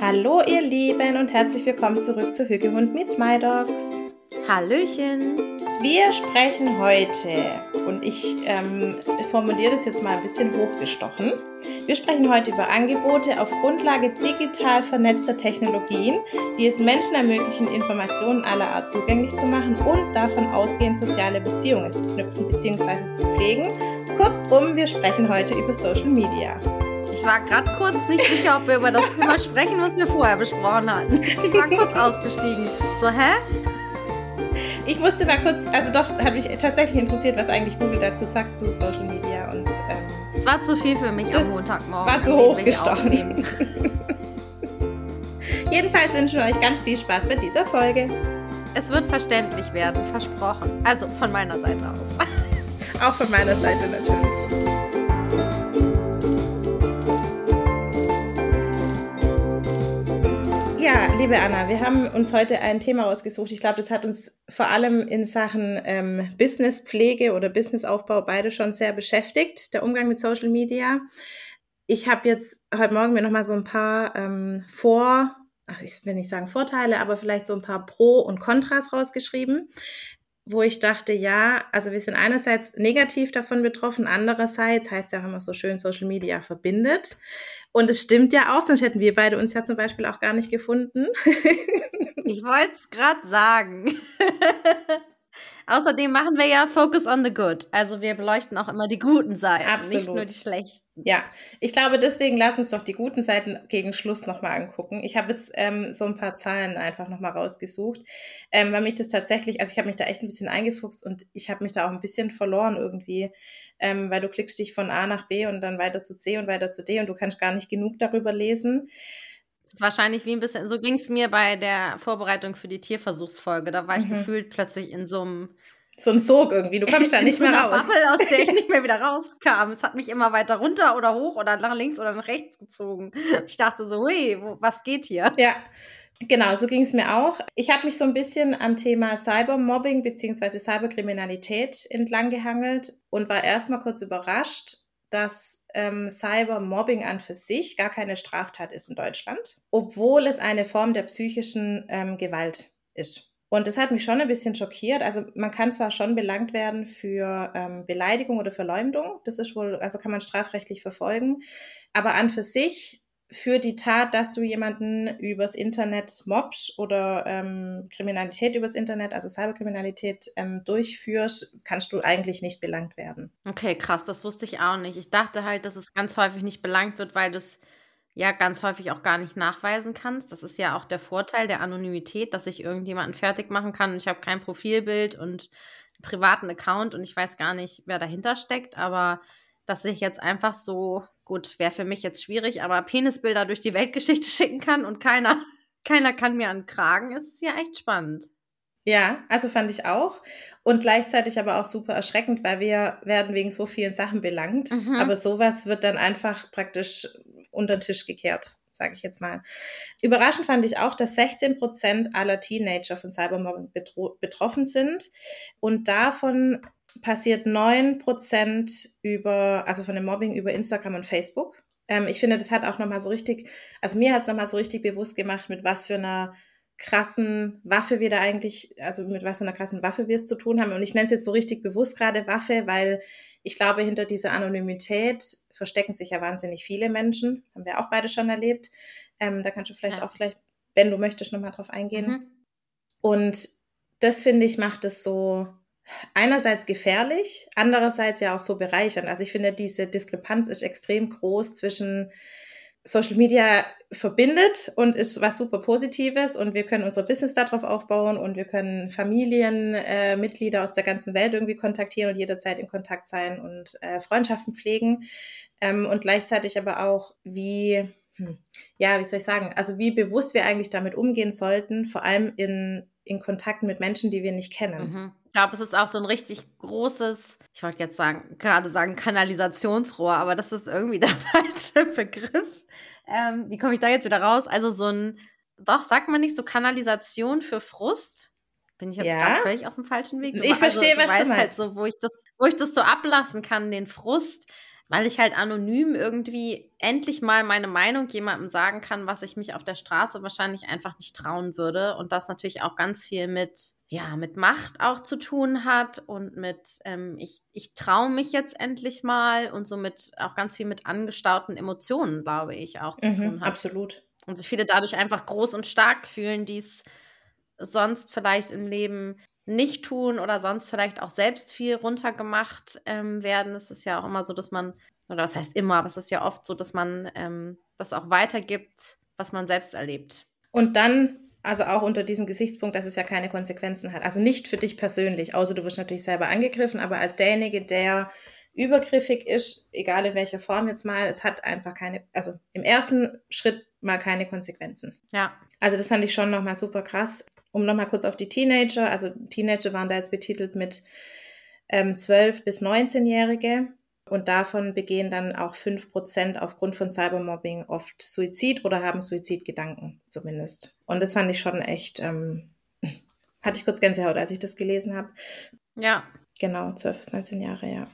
Hallo ihr Lieben und herzlich willkommen zurück zu Hügehund meets My Dogs. Hallöchen. Wir sprechen heute, und ich ähm, formuliere das jetzt mal ein bisschen hochgestochen, wir sprechen heute über Angebote auf Grundlage digital vernetzter Technologien, die es Menschen ermöglichen, Informationen aller Art zugänglich zu machen und davon ausgehend soziale Beziehungen zu knüpfen bzw. zu pflegen. Kurzum, wir sprechen heute über Social Media. Ich war gerade kurz nicht sicher, ob wir über das Thema sprechen, was wir vorher besprochen hatten. Ich war kurz ausgestiegen. So, hä? Ich musste mal kurz, also doch, hat mich tatsächlich interessiert, was eigentlich Google dazu sagt zu Social Media und ähm, es war zu viel für mich am Montagmorgen. War zu hochgestochen. Jedenfalls wünschen wir euch ganz viel Spaß bei dieser Folge. Es wird verständlich werden, versprochen. Also von meiner Seite aus. Auch von meiner Seite natürlich. Ja, liebe Anna, wir haben uns heute ein Thema ausgesucht. Ich glaube, das hat uns vor allem in Sachen ähm, Businesspflege oder Businessaufbau beide schon sehr beschäftigt, der Umgang mit Social Media. Ich habe jetzt heute Morgen mir nochmal so ein paar ähm, Vor, ach, ich will nicht sagen Vorteile, aber vielleicht so ein paar Pro und Kontras rausgeschrieben, wo ich dachte, ja, also wir sind einerseits negativ davon betroffen, andererseits heißt ja auch immer so schön, Social Media verbindet. Und es stimmt ja auch, sonst hätten wir beide uns ja zum Beispiel auch gar nicht gefunden. ich wollte es gerade sagen. Außerdem machen wir ja Focus on the Good. Also wir beleuchten auch immer die guten Seiten, Absolut. nicht nur die schlechten. Ja, ich glaube, deswegen lass uns doch die guten Seiten gegen Schluss nochmal angucken. Ich habe jetzt ähm, so ein paar Zahlen einfach nochmal rausgesucht, ähm, weil mich das tatsächlich, also ich habe mich da echt ein bisschen eingefuchst und ich habe mich da auch ein bisschen verloren irgendwie, ähm, weil du klickst dich von A nach B und dann weiter zu C und weiter zu D und du kannst gar nicht genug darüber lesen. Ist wahrscheinlich wie ein bisschen, so ging es mir bei der Vorbereitung für die Tierversuchsfolge. Da war ich mhm. gefühlt plötzlich in so einem so ein Sog irgendwie. Du kommst da nicht so mehr raus. Bubble, aus der ich nicht mehr wieder rauskam. Es hat mich immer weiter runter oder hoch oder nach links oder nach rechts gezogen. Ich dachte so, hui, wo, was geht hier? Ja. Genau, so ging es mir auch. Ich habe mich so ein bisschen am Thema Cybermobbing beziehungsweise Cyberkriminalität entlang gehangelt und war erstmal kurz überrascht, dass ähm, Cybermobbing an für sich gar keine Straftat ist in Deutschland, obwohl es eine Form der psychischen ähm, Gewalt ist. Und das hat mich schon ein bisschen schockiert. Also man kann zwar schon belangt werden für ähm, Beleidigung oder Verleumdung, das ist wohl, also kann man strafrechtlich verfolgen, aber an für sich für die Tat, dass du jemanden übers Internet mobst oder ähm, Kriminalität übers Internet, also Cyberkriminalität ähm, durchführst, kannst du eigentlich nicht belangt werden. Okay, krass, das wusste ich auch nicht. Ich dachte halt, dass es ganz häufig nicht belangt wird, weil das ja ganz häufig auch gar nicht nachweisen kannst. Das ist ja auch der Vorteil der Anonymität, dass ich irgendjemanden fertig machen kann. Ich habe kein Profilbild und einen privaten Account und ich weiß gar nicht, wer dahinter steckt, aber dass ich jetzt einfach so, gut, wäre für mich jetzt schwierig, aber Penisbilder durch die Weltgeschichte schicken kann und keiner, keiner kann mir an Kragen, ist ja echt spannend. Ja, also fand ich auch. Und gleichzeitig aber auch super erschreckend, weil wir werden wegen so vielen Sachen belangt. Mhm. Aber sowas wird dann einfach praktisch unter den Tisch gekehrt, sage ich jetzt mal. Überraschend fand ich auch, dass 16 Prozent aller Teenager von Cybermobbing betroffen sind. Und davon passiert 9% über, also von dem Mobbing über Instagram und Facebook. Ähm, ich finde, das hat auch nochmal so richtig, also mir hat es nochmal so richtig bewusst gemacht, mit was für einer krassen Waffe wir da eigentlich, also mit was für einer krassen Waffe wir es zu tun haben. Und ich nenne es jetzt so richtig bewusst gerade Waffe, weil ich glaube, hinter dieser Anonymität verstecken sich ja wahnsinnig viele Menschen. Haben wir auch beide schon erlebt. Ähm, da kannst du vielleicht ja. auch gleich, wenn du möchtest, nochmal drauf eingehen. Mhm. Und das finde ich macht es so einerseits gefährlich, andererseits ja auch so bereichernd. Also ich finde, diese Diskrepanz ist extrem groß zwischen Social Media verbindet und ist was super Positives und wir können unser Business darauf aufbauen und wir können Familienmitglieder äh, aus der ganzen Welt irgendwie kontaktieren und jederzeit in Kontakt sein und äh, Freundschaften pflegen ähm, und gleichzeitig aber auch wie, hm, ja, wie soll ich sagen, also wie bewusst wir eigentlich damit umgehen sollten, vor allem in, in Kontakten mit Menschen, die wir nicht kennen. Mhm glaube, es ist auch so ein richtig großes, ich wollte jetzt sagen, gerade sagen Kanalisationsrohr, aber das ist irgendwie der falsche Begriff. Ähm, wie komme ich da jetzt wieder raus? Also so ein, doch, sagt man nicht so Kanalisation für Frust? Bin ich jetzt ja. gerade völlig auf dem falschen Weg? Ich verstehe, also, was du meinst. Halt so, wo ich das, wo ich das so ablassen kann, den Frust. weil ich halt anonym irgendwie endlich mal meine Meinung jemandem sagen kann, was ich mich auf der Straße wahrscheinlich einfach nicht trauen würde. Und das natürlich auch ganz viel mit, ja, mit Macht auch zu tun hat und mit, ähm, ich, ich traue mich jetzt endlich mal und somit auch ganz viel mit angestauten Emotionen, glaube ich, auch zu Mhm, tun hat. absolut. Und sich viele dadurch einfach groß und stark fühlen, die es sonst vielleicht im Leben nicht tun oder sonst vielleicht auch selbst viel runtergemacht ähm, werden. Es ist ja auch immer so, dass man, oder das heißt immer, aber es ist ja oft so, dass man ähm, das auch weitergibt, was man selbst erlebt. Und dann, also auch unter diesem Gesichtspunkt, dass es ja keine Konsequenzen hat. Also nicht für dich persönlich, außer du wirst natürlich selber angegriffen, aber als derjenige, der übergriffig ist, egal in welcher Form jetzt mal, es hat einfach keine, also im ersten Schritt mal keine Konsequenzen. Ja. Also das fand ich schon nochmal super krass. Um nochmal kurz auf die Teenager, also Teenager waren da jetzt betitelt mit ähm, 12 bis 19-Jährige und davon begehen dann auch 5% aufgrund von Cybermobbing oft Suizid oder haben Suizidgedanken zumindest. Und das fand ich schon echt, ähm, hatte ich kurz Gänsehaut, als ich das gelesen habe. Ja. Genau, 12 bis 19 Jahre, ja.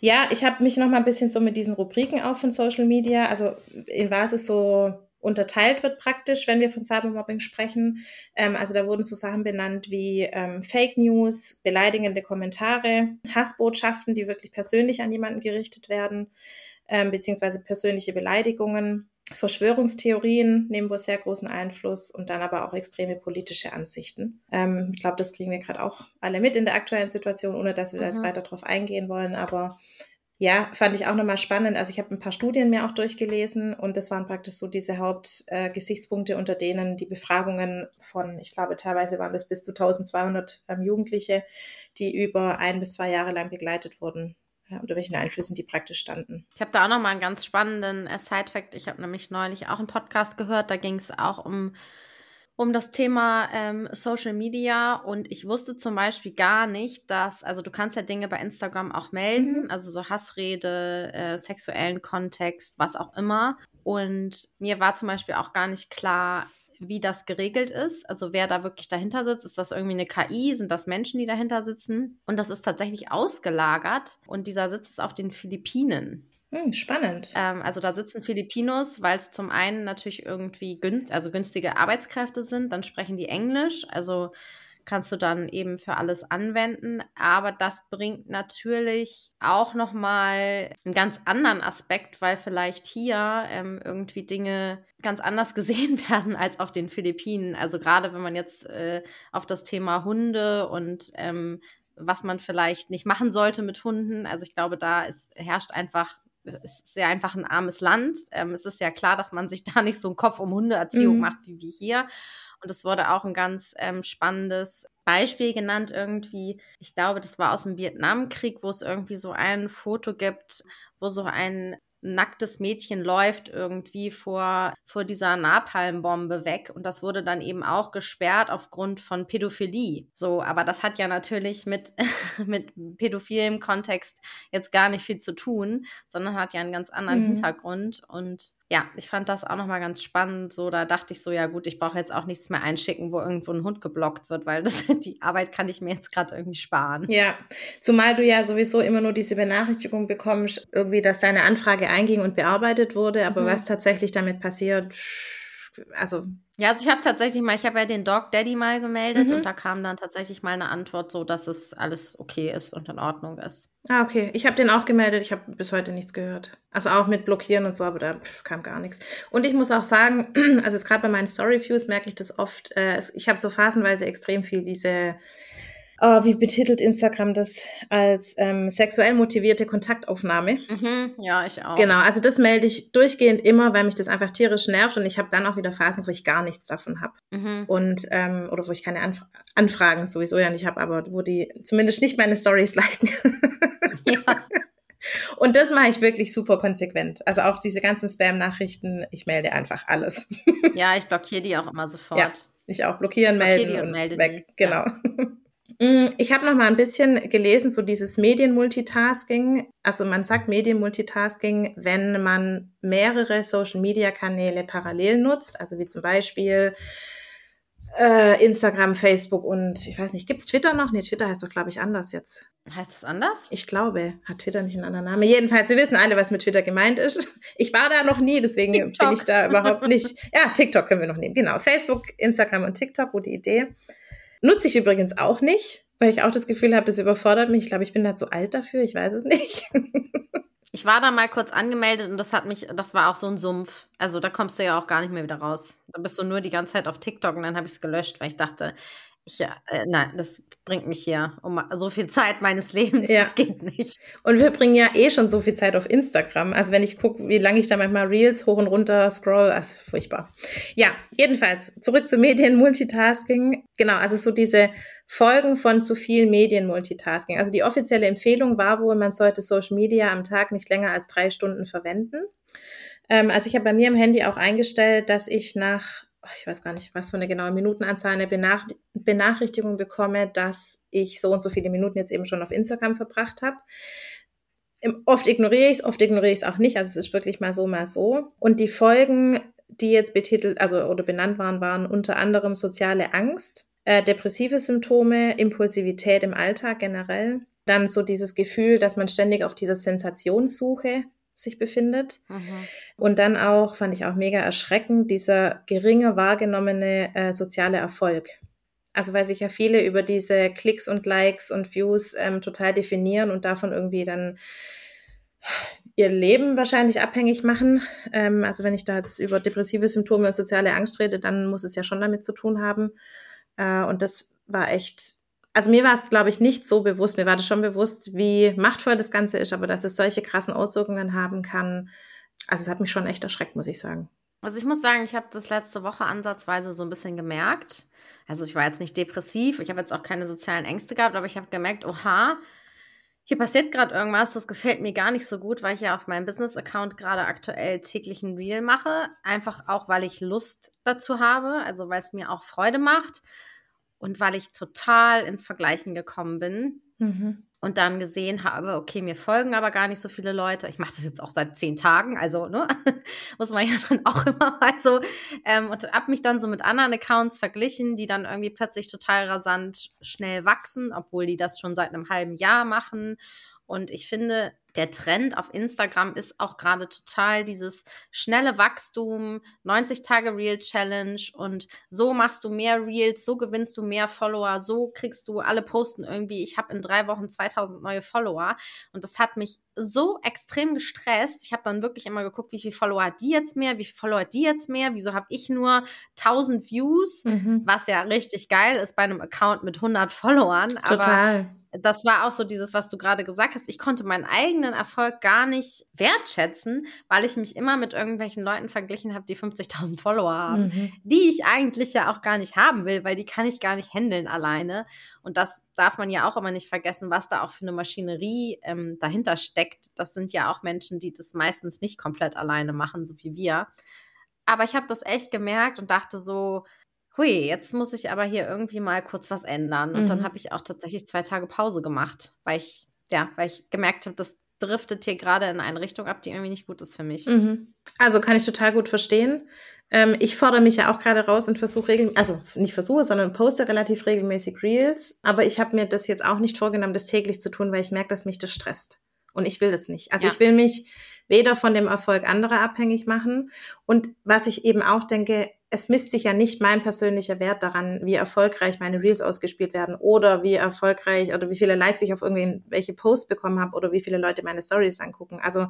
Ja, ich habe mich noch mal ein bisschen so mit diesen Rubriken auch von Social Media, also in was es so unterteilt wird praktisch, wenn wir von Cybermobbing sprechen. Ähm, also da wurden so Sachen benannt wie ähm, Fake News, beleidigende Kommentare, Hassbotschaften, die wirklich persönlich an jemanden gerichtet werden, ähm, beziehungsweise persönliche Beleidigungen, Verschwörungstheorien nehmen wohl sehr großen Einfluss und dann aber auch extreme politische Ansichten. Ähm, ich glaube, das kriegen wir gerade auch alle mit in der aktuellen Situation, ohne dass wir da jetzt Mhm. weiter drauf eingehen wollen. Aber ja, fand ich auch nochmal spannend. Also ich habe ein paar Studien mir auch durchgelesen und das waren praktisch so diese Hauptgesichtspunkte, äh, unter denen die Befragungen von, ich glaube, teilweise waren das bis zu 1200 ähm, Jugendliche, die über ein bis zwei Jahre lang begleitet wurden, unter welchen Einflüssen die praktisch standen. Ich habe da auch noch mal einen ganz spannenden äh, Side-Fact. Ich habe nämlich neulich auch einen Podcast gehört. Da ging es auch um, um das Thema ähm, Social Media. Und ich wusste zum Beispiel gar nicht, dass, also du kannst ja Dinge bei Instagram auch melden, Mhm. also so Hassrede, äh, sexuellen Kontext, was auch immer. Und mir war zum Beispiel auch gar nicht klar, wie das geregelt ist, also wer da wirklich dahinter sitzt. Ist das irgendwie eine KI? Sind das Menschen, die dahinter sitzen? Und das ist tatsächlich ausgelagert und dieser Sitz ist auf den Philippinen. Hm, spannend. Ähm, also da sitzen Filipinos, weil es zum einen natürlich irgendwie gün also günstige Arbeitskräfte sind, dann sprechen die Englisch, also kannst du dann eben für alles anwenden, aber das bringt natürlich auch noch mal einen ganz anderen Aspekt, weil vielleicht hier ähm, irgendwie Dinge ganz anders gesehen werden als auf den Philippinen. Also gerade wenn man jetzt äh, auf das Thema Hunde und ähm, was man vielleicht nicht machen sollte mit Hunden, also ich glaube, da ist, herrscht einfach es ist ja einfach ein armes Land. Ähm, es ist ja klar, dass man sich da nicht so einen Kopf um Hundeerziehung Mhm. macht wie wir hier. Und es wurde auch ein ganz ähm, spannendes Beispiel genannt irgendwie. Ich glaube, das war aus dem Vietnamkrieg, wo es irgendwie so ein Foto gibt, wo so ein nacktes Mädchen läuft irgendwie vor, vor dieser Napalmbombe weg und das wurde dann eben auch gesperrt aufgrund von Pädophilie. So, aber das hat ja natürlich mit, mit pädophilem Kontext jetzt gar nicht viel zu tun, sondern hat ja einen ganz anderen Mhm. Hintergrund und ja, ich fand das auch nochmal ganz spannend. So, da dachte ich so, ja gut, ich brauche jetzt auch nichts mehr einschicken, wo irgendwo ein Hund geblockt wird, weil das, die Arbeit kann ich mir jetzt gerade irgendwie sparen. Ja, zumal du ja sowieso immer nur diese Benachrichtigung bekommst, irgendwie, dass deine Anfrage einging und bearbeitet wurde, aber Mhm. was tatsächlich damit passiert, also Ja, also ich habe tatsächlich mal, ich habe ja den Dog Daddy mal gemeldet Mhm. und da kam dann tatsächlich mal eine Antwort so, dass es alles okay ist und in Ordnung ist. Ah, okay. Ich habe den auch gemeldet. Ich habe bis heute nichts gehört. Also auch mit Blockieren und so, aber da kam gar nichts. Und ich muss auch sagen, also gerade bei meinen Story-Views merke ich das oft. Äh, ich habe so phasenweise extrem viel diese, oh, wie betitelt Instagram das, als ähm, sexuell motivierte Kontaktaufnahme. Mhm, ja, ich auch. Genau, also das melde ich durchgehend immer, weil mich das einfach tierisch nervt und ich habe dann auch wieder Phasen, wo ich gar nichts davon habe. Mhm. Und, ähm, oder wo ich keine Anf Anfragen sowieso ja nicht habe, aber wo die zumindest nicht meine Stories liken. Ja. Und das mache ich wirklich super konsequent. Also auch diese ganzen Spam-Nachrichten, ich melde einfach alles. ja, ich blockiere die auch immer sofort. Ja. Ich auch blockieren, Blockier melden und und, melde weg. die, Genau. Mm, Ich habe noch mal ein bisschen gelesen, so dieses Medienmultitasking. Also man sagt Medienmultitasking, wenn man mehrere Social-Media-Kanäle parallel nutzt. Also wie zum Beispiel Äh, Instagram, Facebook und ich weiß nicht, gibt's Twitter noch? Nee, Twitter heißt doch, glaube ich, anders jetzt. Heißt das anders? Ich glaube, hat Twitter nicht einen anderen Namen. Jedenfalls, wir wissen alle, was mit Twitter gemeint ist. Ich war da noch nie, deswegen TikTok. bin ich da überhaupt nicht. Ja, TikTok können wir noch nehmen. Genau. Facebook, Instagram und TikTok, gute Idee. Nutze ich übrigens auch nicht, weil ich auch das Gefühl habe, das überfordert mich. Ich glaube, ich bin da zu alt dafür. Ich weiß es nicht. Ich war da mal kurz angemeldet und das hat mich, das war auch so ein Sumpf. Also da kommst du ja auch gar nicht mehr wieder raus. Da bist du nur die ganze Zeit auf TikTok und dann habe ich es gelöscht, weil ich dachte, ich, äh, nein, das bringt mich hier um so viel Zeit meines Lebens. Ja. Das geht nicht. Und wir bringen ja eh schon so viel Zeit auf Instagram. Also wenn ich gucke, wie lange ich da manchmal Reels hoch und runter scroll, ist furchtbar. Ja, jedenfalls zurück zu Medien Multitasking. Genau, also so diese Folgen von zu viel Medien-Multitasking. Also die offizielle Empfehlung war wohl, man sollte Social Media am Tag nicht länger als drei Stunden verwenden. Ähm, also ich habe bei mir im Handy auch eingestellt, dass ich nach, ich weiß gar nicht, was für eine genaue Minutenanzahl, eine Benach Benachrichtigung bekomme, dass ich so und so viele Minuten jetzt eben schon auf Instagram verbracht habe. Oft ignoriere ich es, oft ignoriere ich es auch nicht. Also es ist wirklich mal so, mal so. Und die Folgen, die jetzt betitelt, also oder benannt waren, waren unter anderem soziale Angst, äh, depressive Symptome, Impulsivität im Alltag generell. Dann so dieses Gefühl, dass man ständig auf dieser Sensationssuche sich befindet. Mhm. Und dann auch, fand ich auch mega erschreckend, dieser geringe wahrgenommene äh, soziale Erfolg. Also weil sich ja viele über diese Klicks und Likes und Views ähm, total definieren und davon irgendwie dann ihr Leben wahrscheinlich abhängig machen. Ähm, also wenn ich da jetzt über depressive Symptome und soziale Angst rede, dann muss es ja schon damit zu tun haben. Äh, und das war echt, also mir war es, glaube ich, nicht so bewusst. Mir war das schon bewusst, wie machtvoll das Ganze ist, aber dass es solche krassen Auswirkungen haben kann. Also es hat mich schon echt erschreckt, muss ich sagen. Also ich muss sagen, ich habe das letzte Woche ansatzweise so ein bisschen gemerkt. Also ich war jetzt nicht depressiv, ich habe jetzt auch keine sozialen Ängste gehabt, aber ich habe gemerkt, oha, hier passiert gerade irgendwas, das gefällt mir gar nicht so gut, weil ich ja auf meinem Business-Account gerade aktuell täglich ein Reel mache. Einfach auch, weil ich Lust dazu habe, also weil es mir auch Freude macht und weil ich total ins Vergleichen gekommen bin. Mhm und dann gesehen habe, okay, mir folgen aber gar nicht so viele Leute. Ich mache das jetzt auch seit zehn Tagen, also ne, muss man ja dann auch immer mal so. Ähm, und habe mich dann so mit anderen Accounts verglichen, die dann irgendwie plötzlich total rasant schnell wachsen, obwohl die das schon seit einem halben Jahr machen. Und ich finde, der Trend auf Instagram ist auch gerade total dieses schnelle Wachstum, 90 Tage Reel Challenge und so machst du mehr Reels, so gewinnst du mehr Follower, so kriegst du alle posten irgendwie, ich habe in drei Wochen 2000 neue Follower und das hat mich so extrem gestresst. Ich habe dann wirklich immer geguckt, wie viele Follower hat die jetzt mehr, wie viele Follower hat die jetzt mehr, wieso habe ich nur 1000 Views, mhm. was ja richtig geil ist bei einem Account mit 100 Followern. Total. Aber das war auch so dieses, was du gerade gesagt hast. Ich konnte meinen eigenen Erfolg gar nicht wertschätzen, weil ich mich immer mit irgendwelchen Leuten verglichen habe, die 50.000 Follower haben, mhm. die ich eigentlich ja auch gar nicht haben will, weil die kann ich gar nicht handeln alleine. Und das darf man ja auch immer nicht vergessen, was da auch für eine Maschinerie ähm, dahinter steckt. Das sind ja auch Menschen, die das meistens nicht komplett alleine machen, so wie wir. Aber ich habe das echt gemerkt und dachte so, hui, jetzt muss ich aber hier irgendwie mal kurz was ändern. Und mhm. dann habe ich auch tatsächlich zwei Tage Pause gemacht, weil ich, ja, weil ich gemerkt habe, das driftet hier gerade in eine Richtung ab, die irgendwie nicht gut ist für mich. Mhm. Also kann ich total gut verstehen. Ähm, ich fordere mich ja auch gerade raus und versuche regelmäßig, also nicht versuche, sondern poste relativ regelmäßig Reels. Aber ich habe mir das jetzt auch nicht vorgenommen, das täglich zu tun, weil ich merke, dass mich das stresst. Und ich will das nicht. Also ja. ich will mich weder von dem Erfolg anderer abhängig machen. Und was ich eben auch denke, es misst sich ja nicht mein persönlicher Wert daran, wie erfolgreich meine Reels ausgespielt werden oder wie erfolgreich oder wie viele Likes ich auf irgendwelche Posts bekommen habe oder wie viele Leute meine Stories angucken. Also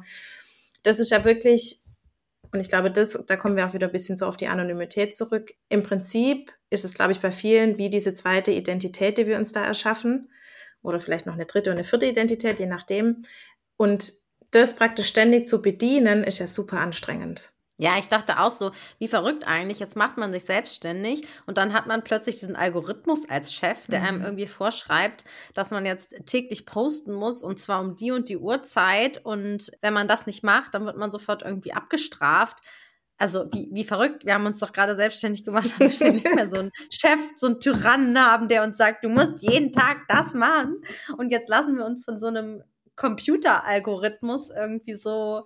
das ist ja wirklich, und ich glaube, das, da kommen wir auch wieder ein bisschen so auf die Anonymität zurück. Im Prinzip ist es, glaube ich, bei vielen wie diese zweite Identität, die wir uns da erschaffen oder vielleicht noch eine dritte und eine vierte Identität, je nachdem. Und das praktisch ständig zu bedienen, ist ja super anstrengend. Ja, ich dachte auch so, wie verrückt eigentlich. Jetzt macht man sich selbstständig und dann hat man plötzlich diesen Algorithmus als Chef, der mhm. einem irgendwie vorschreibt, dass man jetzt täglich posten muss und zwar um die und die Uhrzeit. Und wenn man das nicht macht, dann wird man sofort irgendwie abgestraft. Also wie, wie verrückt, wir haben uns doch gerade selbstständig gemacht, damit wir nicht mehr so einen Chef, so einen Tyrannen haben, der uns sagt, du musst jeden Tag das machen. Und jetzt lassen wir uns von so einem Computeralgorithmus irgendwie so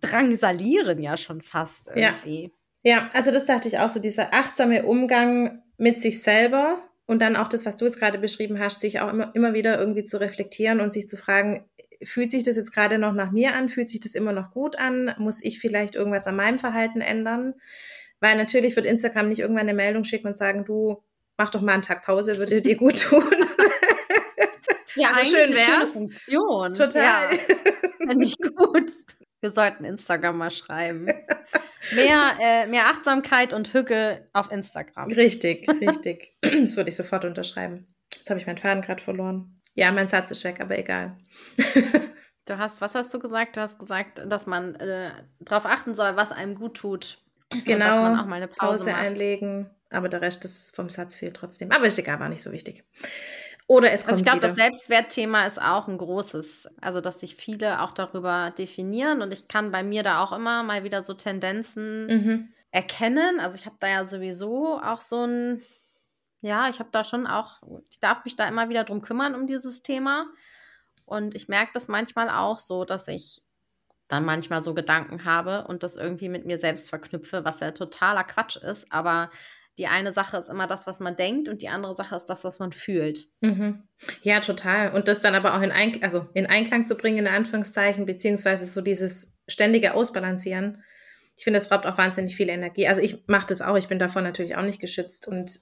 drangsalieren ja schon fast irgendwie. Ja. ja, also das dachte ich auch so, dieser achtsame Umgang mit sich selber und dann auch das, was du jetzt gerade beschrieben hast, sich auch immer, immer wieder irgendwie zu reflektieren und sich zu fragen, fühlt sich das jetzt gerade noch nach mir an? Fühlt sich das immer noch gut an? Muss ich vielleicht irgendwas an meinem Verhalten ändern? Weil natürlich wird Instagram nicht irgendwann eine Meldung schicken und sagen, du mach doch mal einen Tag Pause, würde dir gut tun. Ja, also schön wär's. Total. Ja, Finde ich gut. Wir sollten Instagram mal schreiben. Mehr, äh, mehr Achtsamkeit und Hücke auf Instagram. Richtig, richtig. das würde ich sofort unterschreiben. Jetzt habe ich meinen Faden gerade verloren. Ja, mein Satz ist weg, aber egal. du hast, was hast du gesagt? Du hast gesagt, dass man äh, darauf achten soll, was einem gut tut. Genau. dass man auch mal eine Pause, Pause einlegen. Aber der Rest des, vom Satz fehlt trotzdem. Aber ist egal, war nicht so wichtig. Oder es kommt Also ich glaube, das Selbstwertthema ist auch ein großes. Also, dass sich viele auch darüber definieren. Und ich kann bei mir da auch immer mal wieder so Tendenzen mhm. erkennen. Also ich habe da ja sowieso auch so ein, ja, ich habe da schon auch, ich darf mich da immer wieder drum kümmern um dieses Thema. Und ich merke das manchmal auch so, dass ich dann manchmal so Gedanken habe und das irgendwie mit mir selbst verknüpfe, was ja totaler Quatsch ist. Aber die eine Sache ist immer das, was man denkt und die andere Sache ist das, was man fühlt. Mhm. Ja, total. Und das dann aber auch in, Einklang, also in Einklang zu bringen, in Anführungszeichen, beziehungsweise so dieses ständige Ausbalancieren. Ich finde, das raubt auch wahnsinnig viel Energie. Also ich mache das auch, ich bin davon natürlich auch nicht geschützt. Und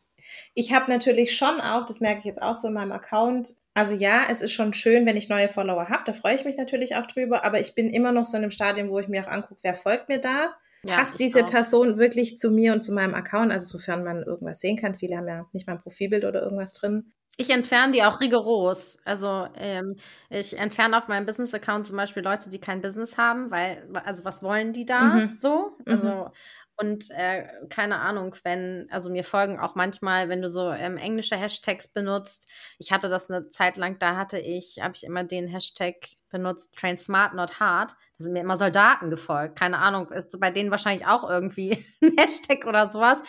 ich habe natürlich schon auch, das merke ich jetzt auch so in meinem Account, also ja, es ist schon schön, wenn ich neue Follower habe, da freue ich mich natürlich auch drüber, aber ich bin immer noch so in einem Stadium, wo ich mir auch angucke, wer folgt mir da ja, passt diese auch. Person wirklich zu mir und zu meinem Account? Also sofern man irgendwas sehen kann. Viele haben ja nicht mal ein Profilbild oder irgendwas drin. Ich entferne die auch rigoros. Also ähm, ich entferne auf meinem Business-Account zum Beispiel Leute, die kein Business haben, weil, also was wollen die da mhm. so? Also mhm. Und äh, keine Ahnung, wenn, also mir folgen auch manchmal, wenn du so ähm, englische Hashtags benutzt. Ich hatte das eine Zeit lang, da hatte ich, habe ich immer den Hashtag benutzt, Train Smart, Not Hard. Da sind mir immer Soldaten gefolgt. Keine Ahnung, ist bei denen wahrscheinlich auch irgendwie ein Hashtag oder sowas.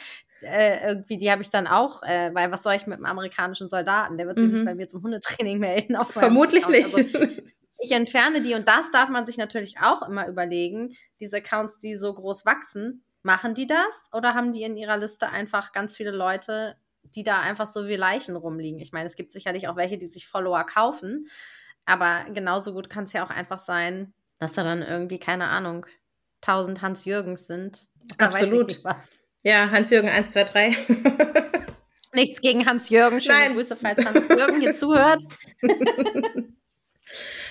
Äh, irgendwie, die habe ich dann auch, äh, weil was soll ich mit einem amerikanischen Soldaten? Der wird sich mhm. nicht bei mir zum Hundetraining melden. Vermutlich nicht. Also, ich entferne die und das darf man sich natürlich auch immer überlegen. Diese Accounts, die so groß wachsen, Machen die das oder haben die in ihrer Liste einfach ganz viele Leute, die da einfach so wie Leichen rumliegen? Ich meine, es gibt sicherlich auch welche, die sich Follower kaufen, aber genauso gut kann es ja auch einfach sein, dass da dann irgendwie, keine Ahnung, 1000 Hans-Jürgens sind. Absolut. Ja, Hans-Jürgen 1, 2, 3. Nichts gegen Hans-Jürgen. Schöne Nein. Grüße, falls Hans-Jürgen hier zuhört.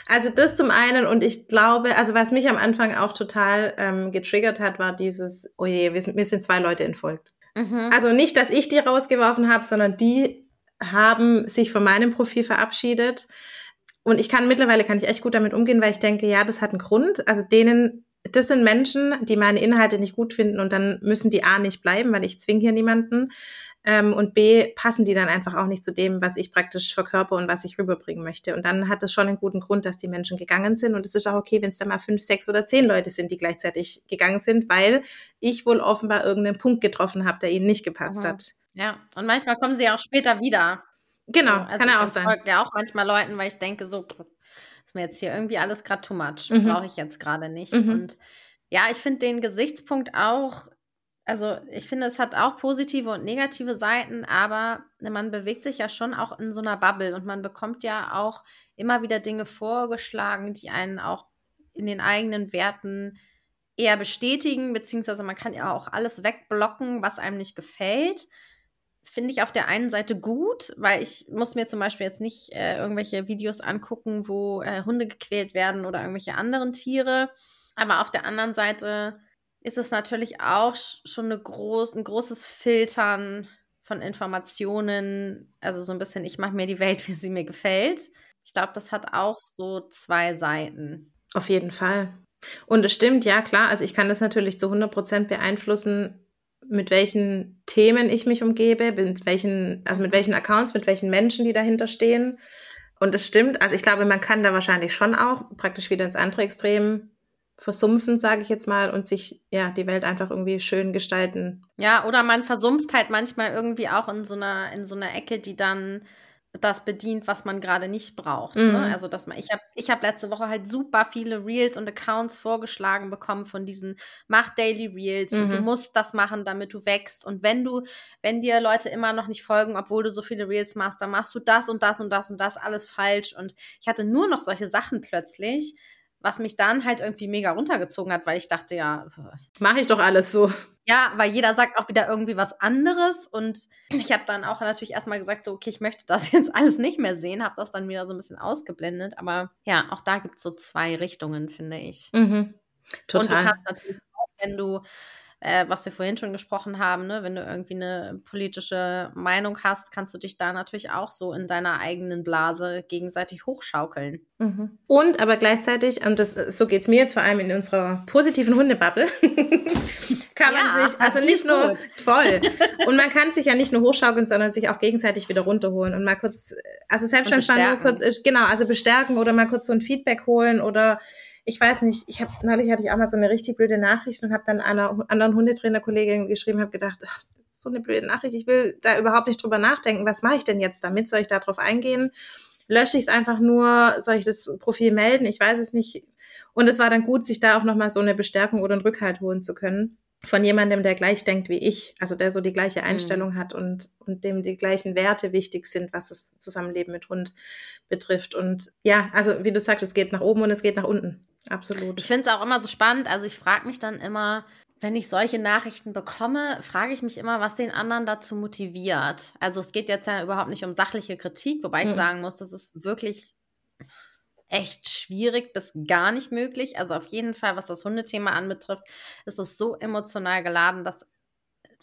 Also das zum einen und ich glaube, also was mich am Anfang auch total ähm, getriggert hat, war dieses, oh je, wir, mir sind zwei Leute entfolgt. Mhm. Also nicht, dass ich die rausgeworfen habe, sondern die haben sich von meinem Profil verabschiedet. Und ich kann mittlerweile kann ich echt gut damit umgehen, weil ich denke, ja, das hat einen Grund. Also denen, das sind Menschen, die meine Inhalte nicht gut finden und dann müssen die A nicht bleiben, weil ich zwinge hier niemanden. Ähm, und B, passen die dann einfach auch nicht zu dem, was ich praktisch verkörper und was ich rüberbringen möchte. Und dann hat es schon einen guten Grund, dass die Menschen gegangen sind. Und es ist auch okay, wenn es da mal fünf, sechs oder zehn Leute sind, die gleichzeitig gegangen sind, weil ich wohl offenbar irgendeinen Punkt getroffen habe, der ihnen nicht gepasst mhm. hat. Ja, und manchmal kommen sie auch später wieder. Genau, so, also kann ja auch sein. Ich ja auch manchmal Leuten, weil ich denke, so ist mir jetzt hier irgendwie alles gerade too much. Mhm. Brauche ich jetzt gerade nicht. Mhm. Und ja, ich finde den Gesichtspunkt auch also ich finde, es hat auch positive und negative Seiten, aber man bewegt sich ja schon auch in so einer Bubble und man bekommt ja auch immer wieder Dinge vorgeschlagen, die einen auch in den eigenen Werten eher bestätigen, beziehungsweise man kann ja auch alles wegblocken, was einem nicht gefällt. Finde ich auf der einen Seite gut, weil ich muss mir zum Beispiel jetzt nicht äh, irgendwelche Videos angucken, wo äh, Hunde gequält werden oder irgendwelche anderen Tiere. Aber auf der anderen Seite ist es natürlich auch schon eine groß, ein großes Filtern von Informationen. Also so ein bisschen, ich mache mir die Welt, wie sie mir gefällt. Ich glaube, das hat auch so zwei Seiten. Auf jeden Fall. Und es stimmt, ja klar. Also ich kann das natürlich zu 100 Prozent beeinflussen, mit welchen Themen ich mich umgebe, mit welchen, also mit welchen Accounts, mit welchen Menschen, die dahinter stehen. Und es stimmt. Also ich glaube, man kann da wahrscheinlich schon auch praktisch wieder ins andere Extrem versumpfen, sage ich jetzt mal, und sich ja die Welt einfach irgendwie schön gestalten. Ja, oder man versumpft halt manchmal irgendwie auch in so einer in so einer Ecke, die dann das bedient, was man gerade nicht braucht. Ne? Mhm. Ne? Also, dass man, ich habe ich hab letzte Woche halt super viele Reels und Accounts vorgeschlagen bekommen von diesen Mach Daily Reels mhm. und du mhm. musst das machen, damit du wächst. Und wenn du, wenn dir Leute immer noch nicht folgen, obwohl du so viele Reels machst, dann machst du das und das und das und das alles falsch. Und ich hatte nur noch solche Sachen plötzlich was mich dann halt irgendwie mega runtergezogen hat, weil ich dachte, ja. Mache ich doch alles so. Ja, weil jeder sagt auch wieder irgendwie was anderes. Und ich habe dann auch natürlich erstmal gesagt, so, okay, ich möchte das jetzt alles nicht mehr sehen, habe das dann wieder so ein bisschen ausgeblendet. Aber ja, auch da gibt es so zwei Richtungen, finde ich. Mhm. Total. Und du kannst natürlich auch, wenn du äh, was wir vorhin schon gesprochen haben, ne? wenn du irgendwie eine politische Meinung hast, kannst du dich da natürlich auch so in deiner eigenen Blase gegenseitig hochschaukeln. Mhm. Und aber gleichzeitig, und das, so geht es mir jetzt vor allem in unserer positiven Hundebubble, kann ja, man sich, also nicht nur gut. voll. Und man kann sich ja nicht nur hochschaukeln, sondern sich auch gegenseitig wieder runterholen und mal kurz, also selbst wenn man nur kurz ist, genau, also bestärken oder mal kurz so ein Feedback holen oder ich weiß nicht, ich habe neulich hatte ich auch mal so eine richtig blöde Nachricht und habe dann einer anderen Hundetrainerkollegin geschrieben, habe gedacht, ach, so eine blöde Nachricht, ich will da überhaupt nicht drüber nachdenken, was mache ich denn jetzt damit? Soll ich da drauf eingehen? Lösche ich es einfach nur? Soll ich das Profil melden? Ich weiß es nicht. Und es war dann gut, sich da auch nochmal so eine Bestärkung oder einen Rückhalt holen zu können von jemandem, der gleich denkt wie ich, also der so die gleiche mhm. Einstellung mhm. hat und, und dem die gleichen Werte wichtig sind, was das Zusammenleben mit Hund betrifft. Und ja, also wie du sagst, es geht nach oben und es geht nach unten. Absolut. Ich finde es auch immer so spannend. Also ich frage mich dann immer, wenn ich solche Nachrichten bekomme, frage ich mich immer, was den anderen dazu motiviert. Also es geht jetzt ja überhaupt nicht um sachliche Kritik, wobei ich mhm. sagen muss, das ist wirklich echt schwierig bis gar nicht möglich. Also auf jeden Fall, was das Hundethema anbetrifft, ist es so emotional geladen, dass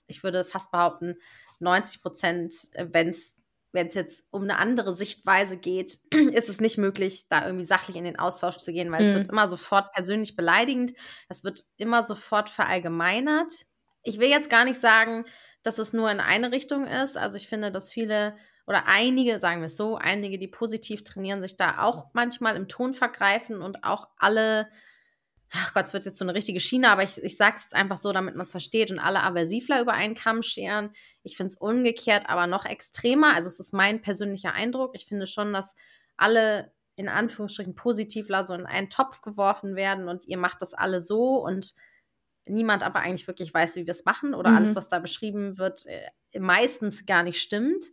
ich würde fast behaupten, 90 Prozent, wenn es wenn es jetzt um eine andere Sichtweise geht, ist es nicht möglich, da irgendwie sachlich in den Austausch zu gehen, weil mhm. es wird immer sofort persönlich beleidigend, es wird immer sofort verallgemeinert. Ich will jetzt gar nicht sagen, dass es nur in eine Richtung ist. Also ich finde, dass viele oder einige, sagen wir es so, einige, die positiv trainieren, sich da auch manchmal im Ton vergreifen und auch alle ach Gott, es wird jetzt so eine richtige Schiene, aber ich, ich sage es jetzt einfach so, damit man es versteht und alle Aversivler über einen Kamm scheren. Ich finde es umgekehrt aber noch extremer. Also es ist mein persönlicher Eindruck. Ich finde schon, dass alle in Anführungsstrichen Positivler so in einen Topf geworfen werden und ihr macht das alle so und niemand aber eigentlich wirklich weiß, wie wir es machen oder mhm. alles, was da beschrieben wird, äh, meistens gar nicht stimmt.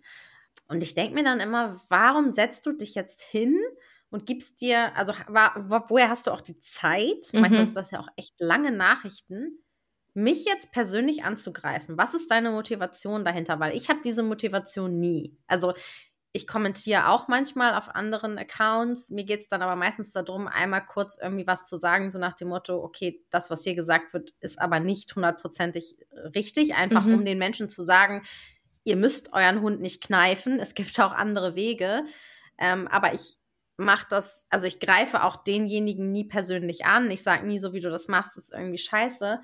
Und ich denke mir dann immer, warum setzt du dich jetzt hin und gibst dir, also war, woher hast du auch die Zeit? Mhm. Manchmal sind das ja auch echt lange Nachrichten. Mich jetzt persönlich anzugreifen, was ist deine Motivation dahinter? Weil ich habe diese Motivation nie. Also ich kommentiere auch manchmal auf anderen Accounts. Mir geht es dann aber meistens darum, einmal kurz irgendwie was zu sagen, so nach dem Motto, okay, das, was hier gesagt wird, ist aber nicht hundertprozentig richtig. Einfach mhm. um den Menschen zu sagen, ihr müsst euren Hund nicht kneifen. Es gibt auch andere Wege. Ähm, aber ich mache das, also ich greife auch denjenigen nie persönlich an. Ich sage nie, so wie du das machst, ist irgendwie scheiße.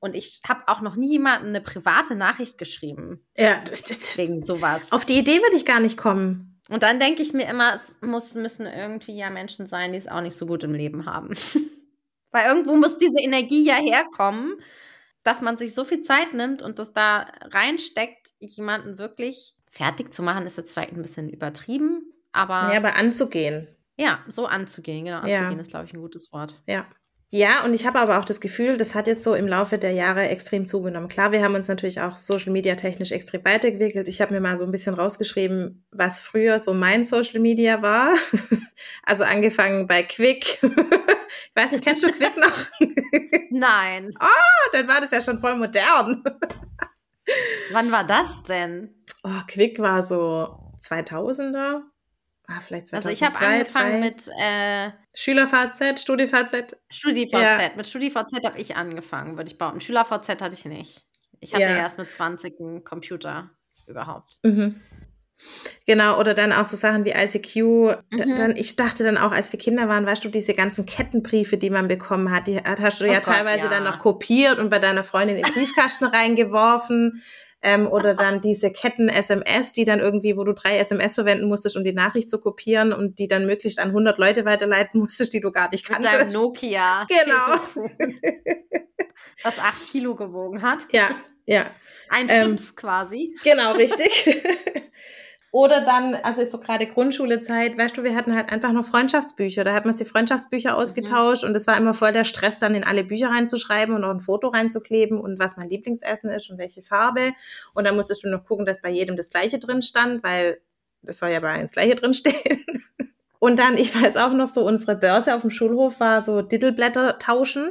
Und ich habe auch noch nie jemandem eine private Nachricht geschrieben. Ja, das, das, wegen sowas. Auf die Idee würde ich gar nicht kommen. Und dann denke ich mir immer, es muss, müssen irgendwie ja Menschen sein, die es auch nicht so gut im Leben haben. Weil irgendwo muss diese Energie ja herkommen, dass man sich so viel Zeit nimmt und das da reinsteckt, jemanden wirklich fertig zu machen, ist jetzt vielleicht ein bisschen übertrieben, aber. Ja, aber anzugehen. Ja, so anzugehen, genau. Anzugehen ja. ist, glaube ich, ein gutes Wort. Ja. Ja, und ich habe aber auch das Gefühl, das hat jetzt so im Laufe der Jahre extrem zugenommen. Klar, wir haben uns natürlich auch Social Media technisch extrem weiterentwickelt. Ich habe mir mal so ein bisschen rausgeschrieben, was früher so mein Social Media war. Also angefangen bei Quick. Ich weiß nicht, kennst du Quick noch? Nein. Oh, dann war das ja schon voll modern. Wann war das denn? Oh, Quick war so 2000er. Ah, vielleicht 2002, Also ich habe angefangen 3. mit äh, SchülerVZ, StudiVZ. StudiVZ. Ja. Mit StudiVZ habe ich angefangen, würde ich bauen. SchülerVZ hatte ich nicht. Ich hatte ja. erst mit 20 einen Computer überhaupt. Mhm. Genau, oder dann auch so Sachen wie ICQ. Mhm. Dann, ich dachte dann auch, als wir Kinder waren, weißt du, diese ganzen Kettenbriefe, die man bekommen hat, die hast du oh ja Gott, teilweise ja. dann noch kopiert und bei deiner Freundin in den Briefkasten reingeworfen. Ähm, oder dann diese Ketten-SMS, die dann irgendwie, wo du drei SMS verwenden musstest, um die Nachricht zu kopieren und die dann möglichst an 100 Leute weiterleiten musstest, die du gar nicht kanntest. Mit deinem Nokia. Genau. Was acht Kilo gewogen hat. Ja, ja. Ein Fips ähm, quasi. Genau, richtig. Oder dann, also ist so gerade Grundschulezeit, weißt du, wir hatten halt einfach noch Freundschaftsbücher. Da hat man sich Freundschaftsbücher mhm. ausgetauscht mhm. und es war immer voll der Stress, dann in alle Bücher reinzuschreiben und noch ein Foto reinzukleben und was mein Lieblingsessen ist und welche Farbe. Und dann musstest du noch gucken, dass bei jedem das Gleiche drin stand, weil das soll ja bei eins Gleiche drin stehen. Und dann, ich weiß auch noch so, unsere Börse auf dem Schulhof war so Dittelblätter tauschen.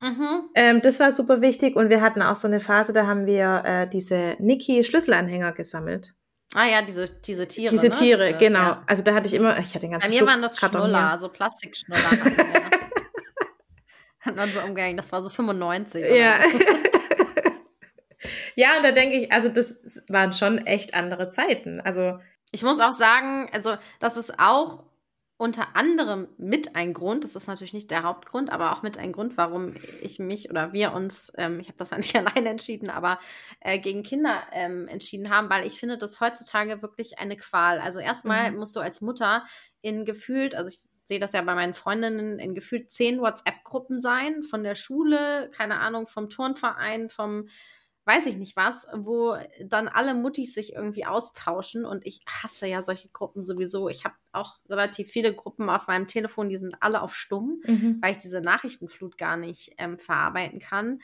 Mhm. Ähm, das war super wichtig und wir hatten auch so eine Phase, da haben wir äh, diese Niki-Schlüsselanhänger gesammelt. Ah ja, diese, diese Tiere. Diese ne? Tiere, diese, genau. Ja. Also da hatte ich immer, ich hatte den ganzen Bei mir waren das Karton Schnuller, hier. so Plastikschnuller. Hat man so umgegangen, das war so 95. ja. So. ja, und da denke ich, also das waren schon echt andere Zeiten. Also. Ich muss auch sagen, also das ist auch unter anderem mit ein Grund, das ist natürlich nicht der Hauptgrund, aber auch mit ein Grund, warum ich mich oder wir uns, ähm, ich habe das ja nicht alleine entschieden, aber äh, gegen Kinder ähm, entschieden haben, weil ich finde das heutzutage wirklich eine Qual. Also erstmal mhm. musst du als Mutter in gefühlt, also ich sehe das ja bei meinen Freundinnen, in gefühlt zehn WhatsApp-Gruppen sein, von der Schule, keine Ahnung, vom Turnverein, vom weiß ich nicht was, wo dann alle Muttis sich irgendwie austauschen und ich hasse ja solche Gruppen sowieso. Ich habe auch relativ viele Gruppen auf meinem Telefon, die sind alle auf stumm, mhm. weil ich diese Nachrichtenflut gar nicht ähm, verarbeiten kann.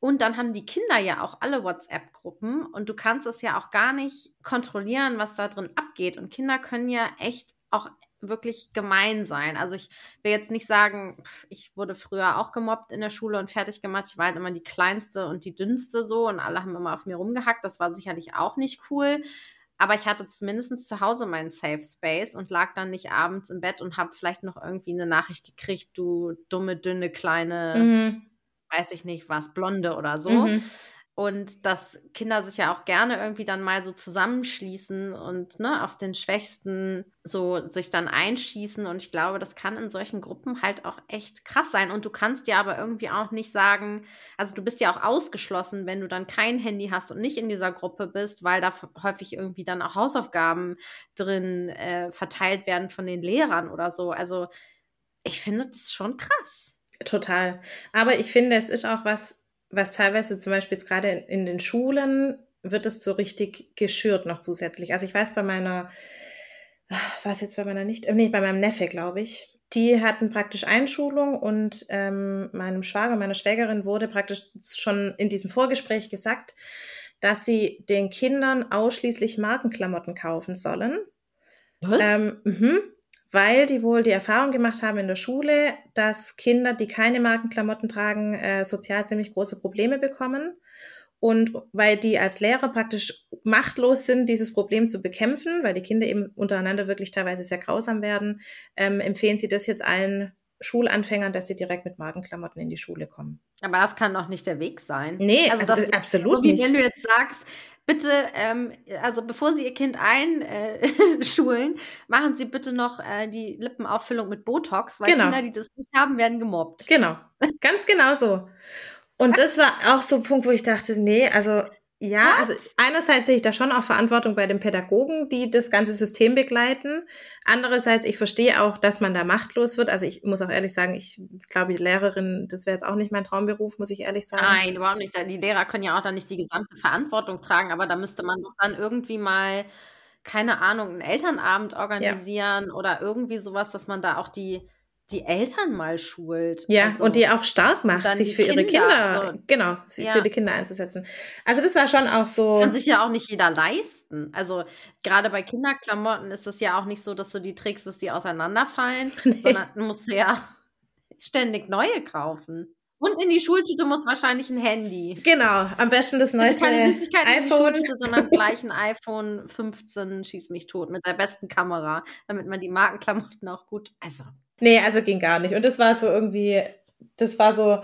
Und dann haben die Kinder ja auch alle WhatsApp-Gruppen und du kannst es ja auch gar nicht kontrollieren, was da drin abgeht. Und Kinder können ja echt auch wirklich gemein sein. Also ich will jetzt nicht sagen, ich wurde früher auch gemobbt in der Schule und fertig gemacht. Ich war halt immer die kleinste und die dünnste so und alle haben immer auf mir rumgehackt. Das war sicherlich auch nicht cool. Aber ich hatte zumindest zu Hause meinen Safe Space und lag dann nicht abends im Bett und habe vielleicht noch irgendwie eine Nachricht gekriegt, du dumme, dünne, kleine, mhm. weiß ich nicht was, blonde oder so. Mhm. Und dass Kinder sich ja auch gerne irgendwie dann mal so zusammenschließen und ne, auf den Schwächsten so sich dann einschießen. Und ich glaube, das kann in solchen Gruppen halt auch echt krass sein. Und du kannst ja aber irgendwie auch nicht sagen, also du bist ja auch ausgeschlossen, wenn du dann kein Handy hast und nicht in dieser Gruppe bist, weil da häufig irgendwie dann auch Hausaufgaben drin äh, verteilt werden von den Lehrern oder so. Also ich finde das schon krass. Total. Aber ich finde, es ist auch was, was teilweise zum Beispiel jetzt gerade in, in den Schulen wird es so richtig geschürt noch zusätzlich. Also ich weiß bei meiner, was jetzt bei meiner nicht, äh, nee, bei meinem Neffe, glaube ich, die hatten praktisch Einschulung und ähm, meinem Schwager, meiner Schwägerin wurde praktisch schon in diesem Vorgespräch gesagt, dass sie den Kindern ausschließlich Markenklamotten kaufen sollen. Was? Ähm, mh, weil die wohl die Erfahrung gemacht haben in der Schule, dass Kinder, die keine Markenklamotten tragen, äh, sozial ziemlich große Probleme bekommen. Und weil die als Lehrer praktisch machtlos sind, dieses Problem zu bekämpfen, weil die Kinder eben untereinander wirklich teilweise sehr grausam werden, ähm, empfehlen sie das jetzt allen Schulanfängern, dass sie direkt mit Markenklamotten in die Schule kommen. Aber das kann doch nicht der Weg sein. Nee, also, also das, absolut so wie nicht. Wenn du jetzt sagst, bitte, ähm, also bevor Sie Ihr Kind einschulen, äh, machen Sie bitte noch äh, die Lippenauffüllung mit Botox, weil genau. Kinder, die das nicht haben, werden gemobbt. Genau, ganz genau so. Und das war auch so ein Punkt, wo ich dachte, nee, also ja, What? also einerseits sehe ich da schon auch Verantwortung bei den Pädagogen, die das ganze System begleiten. Andererseits, ich verstehe auch, dass man da machtlos wird. Also ich muss auch ehrlich sagen, ich glaube, die Lehrerin, das wäre jetzt auch nicht mein Traumberuf, muss ich ehrlich sagen. Nein, überhaupt nicht. Die Lehrer können ja auch dann nicht die gesamte Verantwortung tragen, aber da müsste man doch dann irgendwie mal, keine Ahnung, einen Elternabend organisieren ja. oder irgendwie sowas, dass man da auch die die Eltern mal schult. Ja, also, und die auch stark macht, sich für Kinder, ihre Kinder, also, genau, sich ja. für die Kinder einzusetzen. Also das war schon auch so. Kann sich ja auch nicht jeder leisten. Also gerade bei Kinderklamotten ist es ja auch nicht so, dass du die trägst, bis die auseinanderfallen, nee. sondern musst du ja ständig neue kaufen. Und in die Schultüte muss wahrscheinlich ein Handy. Genau, am besten das neueste keine Süßigkeiten iPhone. in die Schultüte, sondern gleich ein iPhone 15 schieß mich tot mit der besten Kamera, damit man die Markenklamotten auch gut. Also Nee, also ging gar nicht. Und das war so irgendwie, das war so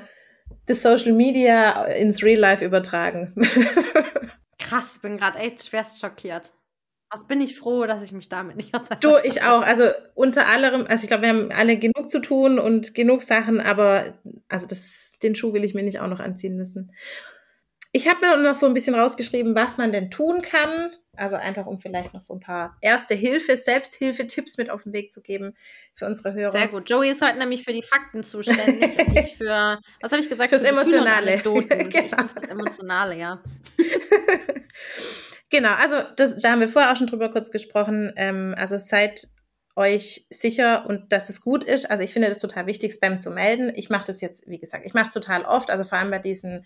das Social Media ins Real Life übertragen. Krass, bin gerade echt schwerst schockiert. Was bin ich froh, dass ich mich damit nicht auseinandersetze. Du, ich auch. Also unter anderem, also ich glaube, wir haben alle genug zu tun und genug Sachen, aber also das, den Schuh will ich mir nicht auch noch anziehen müssen. Ich habe mir noch so ein bisschen rausgeschrieben, was man denn tun kann, also einfach, um vielleicht noch so ein paar erste Hilfe, Selbsthilfe-Tipps mit auf den Weg zu geben für unsere Hörer. Sehr gut. Joey ist heute nämlich für die Fakten zuständig und nicht für, was habe ich gesagt? Fürs Emotionale. genau. Das Emotionale, ja. Genau, also das, da haben wir vorher auch schon drüber kurz gesprochen. Ähm, also seid euch sicher und dass es gut ist. Also ich finde das total wichtig, Spam zu melden. Ich mache das jetzt, wie gesagt, ich mache es total oft, also vor allem bei diesen